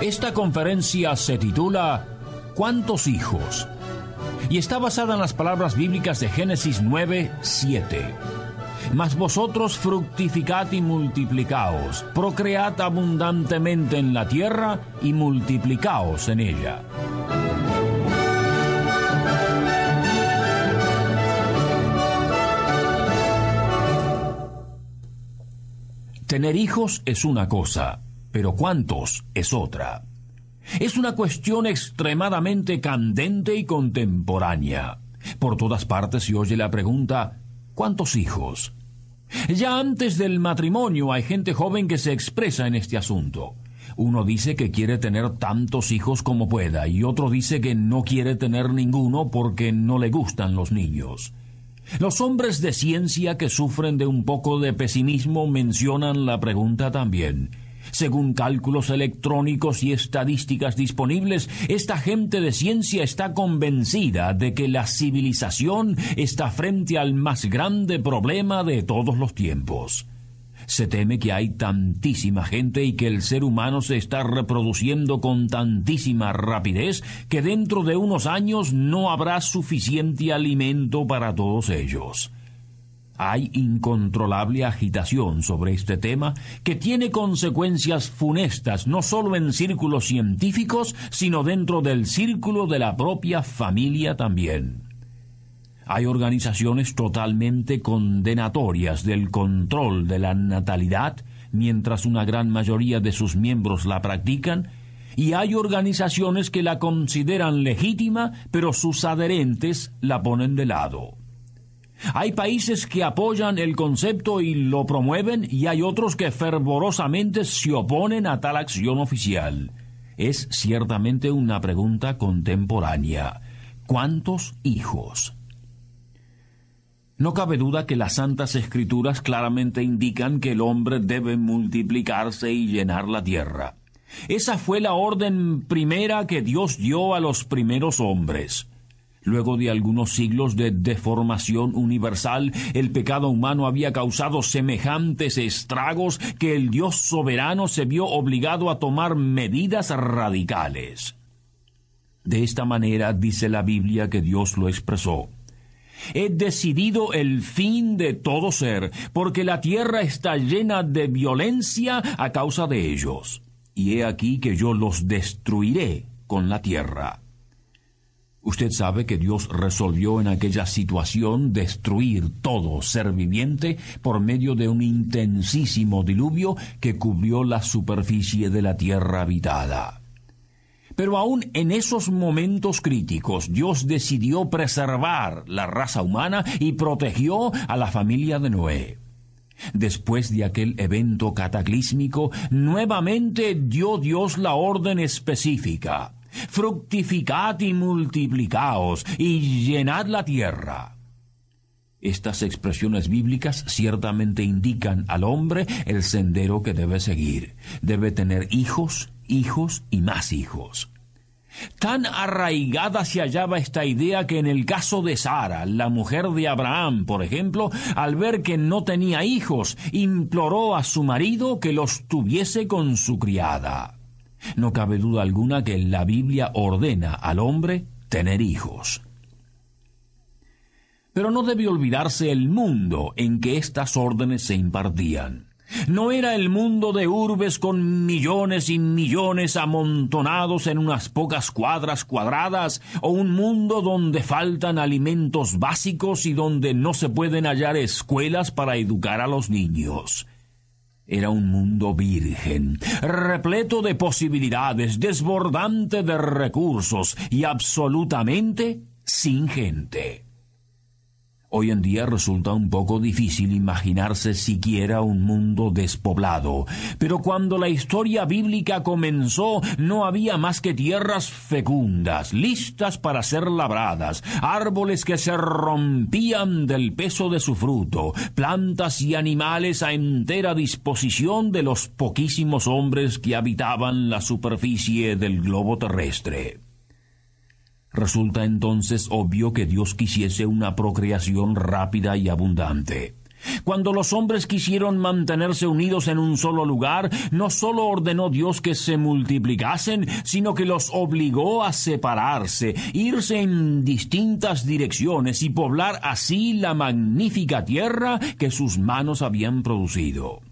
Esta conferencia se titula ¿Cuántos hijos? y está basada en las palabras bíblicas de Génesis 9, 7. Mas vosotros fructificad y multiplicaos, procread abundantemente en la tierra y multiplicaos en ella. Tener hijos es una cosa, pero cuántos es otra. Es una cuestión extremadamente candente y contemporánea. Por todas partes se oye la pregunta ¿cuántos hijos? Ya antes del matrimonio hay gente joven que se expresa en este asunto. Uno dice que quiere tener tantos hijos como pueda y otro dice que no quiere tener ninguno porque no le gustan los niños. Los hombres de ciencia que sufren de un poco de pesimismo mencionan la pregunta también. Según cálculos electrónicos y estadísticas disponibles, esta gente de ciencia está convencida de que la civilización está frente al más grande problema de todos los tiempos. Se teme que hay tantísima gente y que el ser humano se está reproduciendo con tantísima rapidez que dentro de unos años no habrá suficiente alimento para todos ellos. Hay incontrolable agitación sobre este tema que tiene consecuencias funestas no solo en círculos científicos, sino dentro del círculo de la propia familia también. Hay organizaciones totalmente condenatorias del control de la natalidad, mientras una gran mayoría de sus miembros la practican, y hay organizaciones que la consideran legítima, pero sus adherentes la ponen de lado. Hay países que apoyan el concepto y lo promueven y hay otros que fervorosamente se oponen a tal acción oficial. Es ciertamente una pregunta contemporánea. ¿Cuántos hijos? No cabe duda que las santas escrituras claramente indican que el hombre debe multiplicarse y llenar la tierra. Esa fue la orden primera que Dios dio a los primeros hombres. Luego de algunos siglos de deformación universal, el pecado humano había causado semejantes estragos que el Dios soberano se vio obligado a tomar medidas radicales. De esta manera dice la Biblia que Dios lo expresó. He decidido el fin de todo ser, porque la tierra está llena de violencia a causa de ellos. Y he aquí que yo los destruiré con la tierra. Usted sabe que Dios resolvió en aquella situación destruir todo ser viviente por medio de un intensísimo diluvio que cubrió la superficie de la tierra habitada. Pero aún en esos momentos críticos, Dios decidió preservar la raza humana y protegió a la familia de Noé. Después de aquel evento cataclísmico, nuevamente dio Dios la orden específica fructificad y multiplicaos, y llenad la tierra. Estas expresiones bíblicas ciertamente indican al hombre el sendero que debe seguir. Debe tener hijos, hijos y más hijos. Tan arraigada se hallaba esta idea que en el caso de Sara, la mujer de Abraham, por ejemplo, al ver que no tenía hijos, imploró a su marido que los tuviese con su criada. No cabe duda alguna que la Biblia ordena al hombre tener hijos. Pero no debe olvidarse el mundo en que estas órdenes se impartían. No era el mundo de urbes con millones y millones amontonados en unas pocas cuadras cuadradas, o un mundo donde faltan alimentos básicos y donde no se pueden hallar escuelas para educar a los niños. Era un mundo virgen, repleto de posibilidades, desbordante de recursos y absolutamente sin gente. Hoy en día resulta un poco difícil imaginarse siquiera un mundo despoblado, pero cuando la historia bíblica comenzó no había más que tierras fecundas, listas para ser labradas, árboles que se rompían del peso de su fruto, plantas y animales a entera disposición de los poquísimos hombres que habitaban la superficie del globo terrestre. Resulta entonces obvio que Dios quisiese una procreación rápida y abundante. Cuando los hombres quisieron mantenerse unidos en un solo lugar, no solo ordenó Dios que se multiplicasen, sino que los obligó a separarse, irse en distintas direcciones y poblar así la magnífica tierra que sus manos habían producido.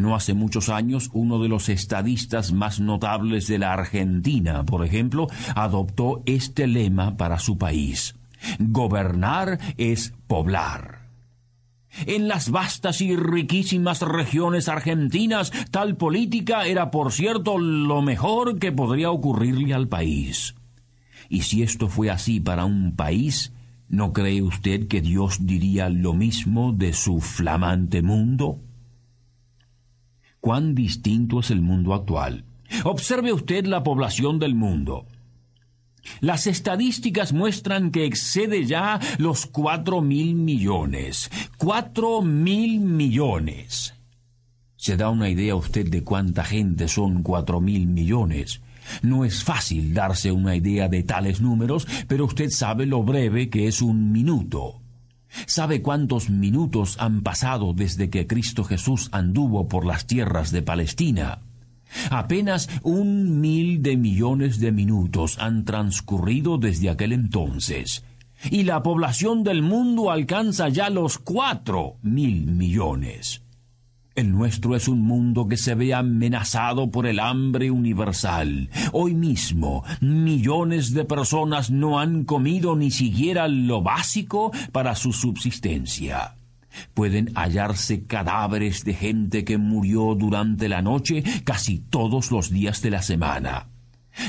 No hace muchos años, uno de los estadistas más notables de la Argentina, por ejemplo, adoptó este lema para su país. Gobernar es poblar. En las vastas y riquísimas regiones argentinas, tal política era, por cierto, lo mejor que podría ocurrirle al país. Y si esto fue así para un país, ¿no cree usted que Dios diría lo mismo de su flamante mundo? Cuán distinto es el mundo actual. Observe usted la población del mundo. Las estadísticas muestran que excede ya los cuatro mil millones. Cuatro mil millones. ¿Se da una idea usted de cuánta gente son cuatro mil millones? No es fácil darse una idea de tales números, pero usted sabe lo breve que es un minuto. ¿Sabe cuántos minutos han pasado desde que Cristo Jesús anduvo por las tierras de Palestina? Apenas un mil de millones de minutos han transcurrido desde aquel entonces, y la población del mundo alcanza ya los cuatro mil millones. El nuestro es un mundo que se ve amenazado por el hambre universal. Hoy mismo, millones de personas no han comido ni siquiera lo básico para su subsistencia. Pueden hallarse cadáveres de gente que murió durante la noche casi todos los días de la semana.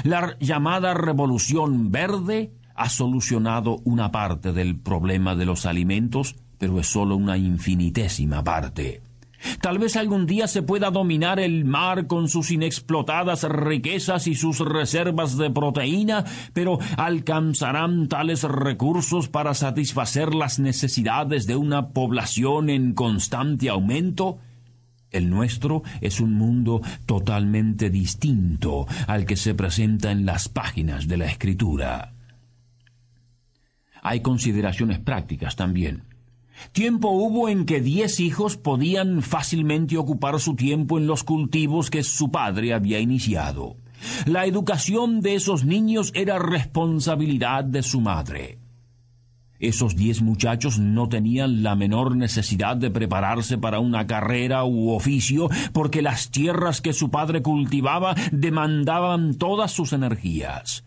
La llamada Revolución Verde ha solucionado una parte del problema de los alimentos, pero es solo una infinitésima parte. Tal vez algún día se pueda dominar el mar con sus inexplotadas riquezas y sus reservas de proteína, pero ¿alcanzarán tales recursos para satisfacer las necesidades de una población en constante aumento? El nuestro es un mundo totalmente distinto al que se presenta en las páginas de la Escritura. Hay consideraciones prácticas también. Tiempo hubo en que diez hijos podían fácilmente ocupar su tiempo en los cultivos que su padre había iniciado. La educación de esos niños era responsabilidad de su madre. Esos diez muchachos no tenían la menor necesidad de prepararse para una carrera u oficio, porque las tierras que su padre cultivaba demandaban todas sus energías.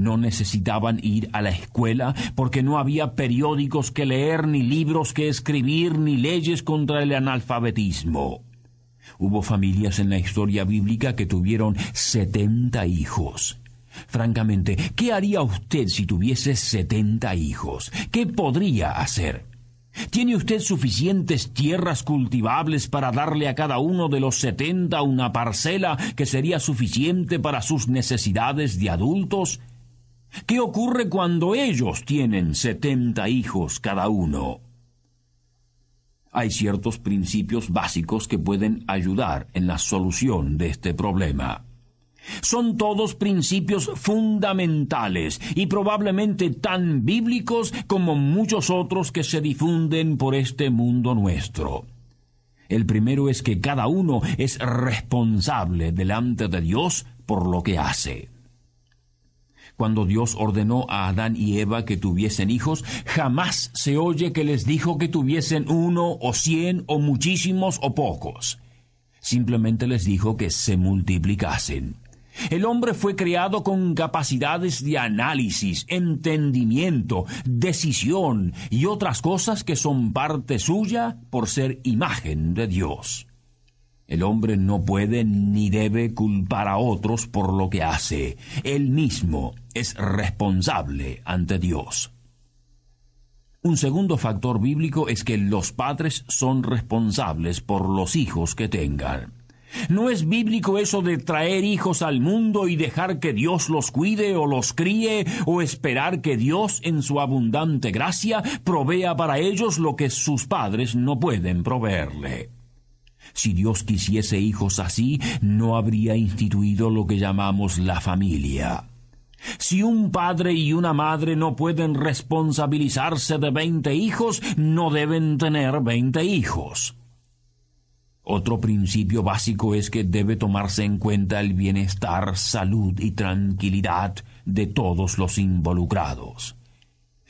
No necesitaban ir a la escuela porque no había periódicos que leer, ni libros que escribir, ni leyes contra el analfabetismo. Hubo familias en la historia bíblica que tuvieron setenta hijos. Francamente, ¿qué haría usted si tuviese setenta hijos? ¿Qué podría hacer? ¿Tiene usted suficientes tierras cultivables para darle a cada uno de los setenta una parcela que sería suficiente para sus necesidades de adultos? ¿Qué ocurre cuando ellos tienen setenta hijos cada uno? Hay ciertos principios básicos que pueden ayudar en la solución de este problema. Son todos principios fundamentales y probablemente tan bíblicos como muchos otros que se difunden por este mundo nuestro. El primero es que cada uno es responsable delante de Dios por lo que hace. Cuando Dios ordenó a Adán y Eva que tuviesen hijos, jamás se oye que les dijo que tuviesen uno o cien o muchísimos o pocos. Simplemente les dijo que se multiplicasen. El hombre fue creado con capacidades de análisis, entendimiento, decisión y otras cosas que son parte suya por ser imagen de Dios. El hombre no puede ni debe culpar a otros por lo que hace. Él mismo es responsable ante Dios. Un segundo factor bíblico es que los padres son responsables por los hijos que tengan. No es bíblico eso de traer hijos al mundo y dejar que Dios los cuide o los críe o esperar que Dios en su abundante gracia provea para ellos lo que sus padres no pueden proveerle. Si Dios quisiese hijos así, no habría instituido lo que llamamos la familia. Si un padre y una madre no pueden responsabilizarse de veinte hijos, no deben tener veinte hijos. Otro principio básico es que debe tomarse en cuenta el bienestar, salud y tranquilidad de todos los involucrados.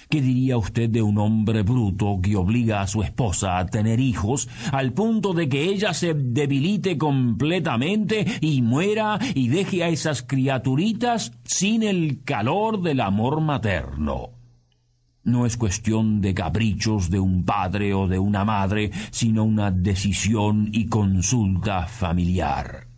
¿Qué diría usted de un hombre bruto que obliga a su esposa a tener hijos al punto de que ella se debilite completamente y muera y deje a esas criaturitas sin el calor del amor materno? No es cuestión de caprichos de un padre o de una madre, sino una decisión y consulta familiar.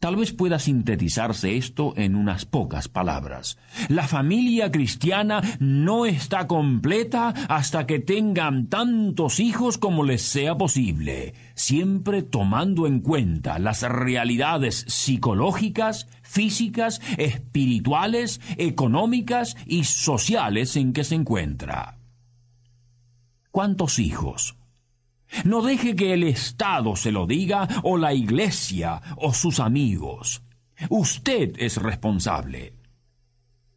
Tal vez pueda sintetizarse esto en unas pocas palabras. La familia cristiana no está completa hasta que tengan tantos hijos como les sea posible, siempre tomando en cuenta las realidades psicológicas, físicas, espirituales, económicas y sociales en que se encuentra. ¿Cuántos hijos? No deje que el Estado se lo diga o la Iglesia o sus amigos. Usted es responsable.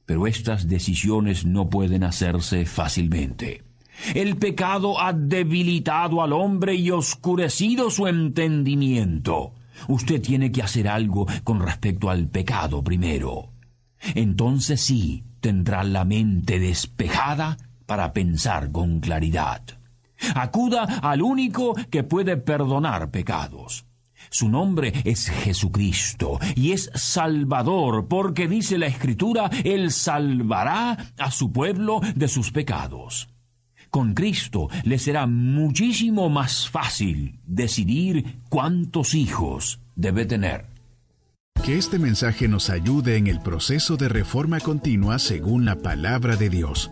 Pero estas decisiones no pueden hacerse fácilmente. El pecado ha debilitado al hombre y oscurecido su entendimiento. Usted tiene que hacer algo con respecto al pecado primero. Entonces sí tendrá la mente despejada para pensar con claridad. Acuda al único que puede perdonar pecados. Su nombre es Jesucristo y es Salvador, porque dice la Escritura, Él salvará a su pueblo de sus pecados. Con Cristo le será muchísimo más fácil decidir cuántos hijos debe tener. Que este mensaje nos ayude en el proceso de reforma continua según la palabra de Dios.